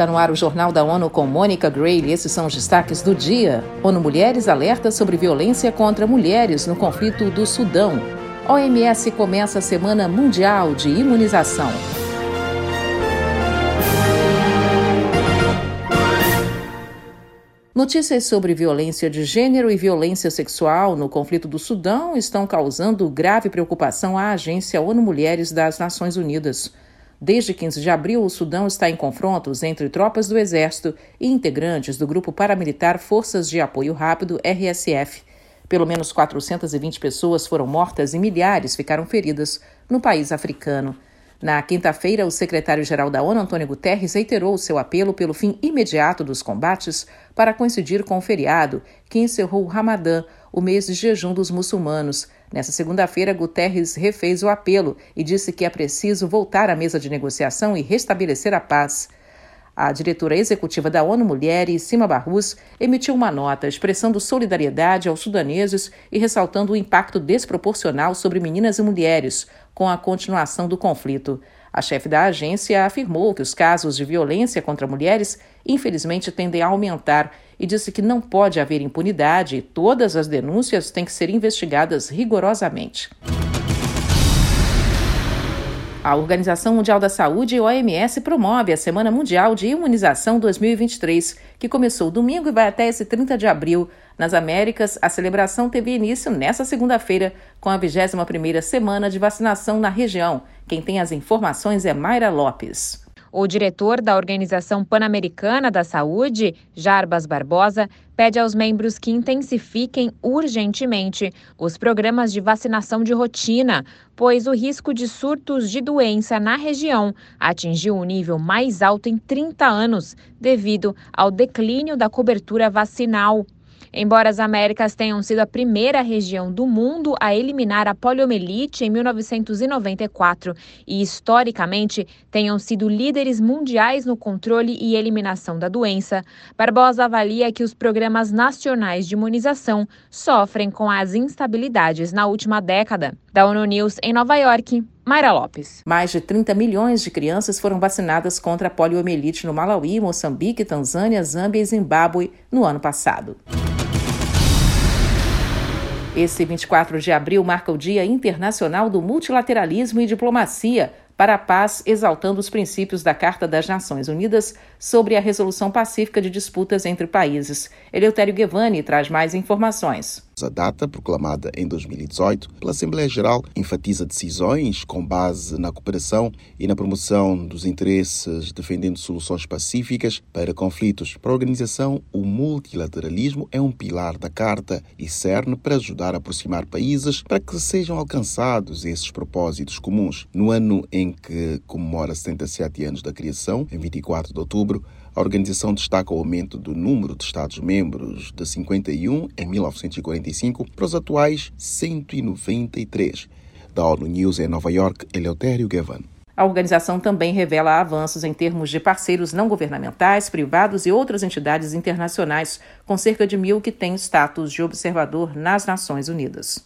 Está no ar o Jornal da ONU com Mônica Gray. Esses são os destaques do dia. ONU Mulheres alerta sobre violência contra mulheres no conflito do Sudão. OMS começa a Semana Mundial de Imunização. Notícias sobre violência de gênero e violência sexual no conflito do Sudão estão causando grave preocupação à Agência ONU Mulheres das Nações Unidas. Desde 15 de abril, o Sudão está em confrontos entre tropas do Exército e integrantes do grupo paramilitar Forças de Apoio Rápido, RSF. Pelo menos 420 pessoas foram mortas e milhares ficaram feridas no país africano. Na quinta-feira, o secretário-geral da ONU, Antônio Guterres, reiterou seu apelo pelo fim imediato dos combates para coincidir com o feriado que encerrou o Ramadã, o mês de jejum dos muçulmanos. Nessa segunda-feira, Guterres refez o apelo e disse que é preciso voltar à mesa de negociação e restabelecer a paz. A diretora executiva da ONU Mulheres, Sima Barrus, emitiu uma nota expressando solidariedade aos sudaneses e ressaltando o impacto desproporcional sobre meninas e mulheres com a continuação do conflito. A chefe da agência afirmou que os casos de violência contra mulheres, infelizmente, tendem a aumentar e disse que não pode haver impunidade e todas as denúncias têm que ser investigadas rigorosamente. A Organização Mundial da Saúde, OMS, promove a Semana Mundial de Imunização 2023, que começou domingo e vai até esse 30 de abril. Nas Américas, a celebração teve início nesta segunda-feira, com a 21ª semana de vacinação na região. Quem tem as informações é Mayra Lopes. O diretor da Organização Pan-Americana da Saúde, Jarbas Barbosa, pede aos membros que intensifiquem urgentemente os programas de vacinação de rotina, pois o risco de surtos de doença na região atingiu o nível mais alto em 30 anos, devido ao declínio da cobertura vacinal. Embora as Américas tenham sido a primeira região do mundo a eliminar a poliomielite em 1994 e historicamente tenham sido líderes mundiais no controle e eliminação da doença, Barbosa avalia que os programas nacionais de imunização sofrem com as instabilidades na última década. Da ONU News em Nova York, Mayra Lopes. Mais de 30 milhões de crianças foram vacinadas contra a poliomielite no Malawi, Moçambique, Tanzânia, Zâmbia e Zimbábue no ano passado. Esse 24 de abril marca o Dia Internacional do Multilateralismo e Diplomacia para a Paz, exaltando os princípios da Carta das Nações Unidas sobre a resolução pacífica de disputas entre países. Eleutério Guevani traz mais informações. A data, proclamada em 2018 pela Assembleia Geral, enfatiza decisões com base na cooperação e na promoção dos interesses, defendendo soluções pacíficas para conflitos. Para a organização, o multilateralismo é um pilar da Carta e serve para ajudar a aproximar países para que sejam alcançados esses propósitos comuns. No ano em que comemora 77 anos da criação, em 24 de outubro, a organização destaca o aumento do número de Estados-membros de 51 em 1945 para os atuais 193. Da ONU News em Nova York, Eleutério Gavan. A organização também revela avanços em termos de parceiros não governamentais, privados e outras entidades internacionais, com cerca de mil que têm status de observador nas Nações Unidas.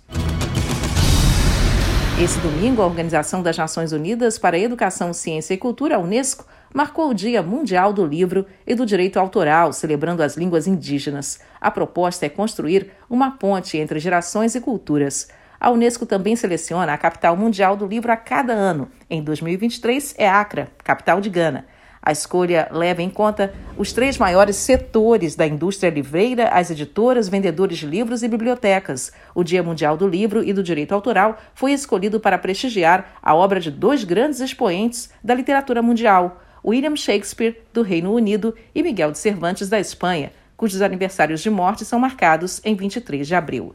Esse domingo, a Organização das Nações Unidas para a Educação, Ciência e Cultura, a Unesco, marcou o Dia Mundial do Livro e do Direito Autoral, celebrando as línguas indígenas. A proposta é construir uma ponte entre gerações e culturas. A Unesco também seleciona a capital mundial do livro a cada ano. Em 2023 é Accra, capital de Gana. A escolha leva em conta os três maiores setores da indústria livreira, as editoras, vendedores de livros e bibliotecas. O Dia Mundial do Livro e do Direito Autoral foi escolhido para prestigiar a obra de dois grandes expoentes da literatura mundial, William Shakespeare, do Reino Unido, e Miguel de Cervantes, da Espanha, cujos aniversários de morte são marcados em 23 de abril.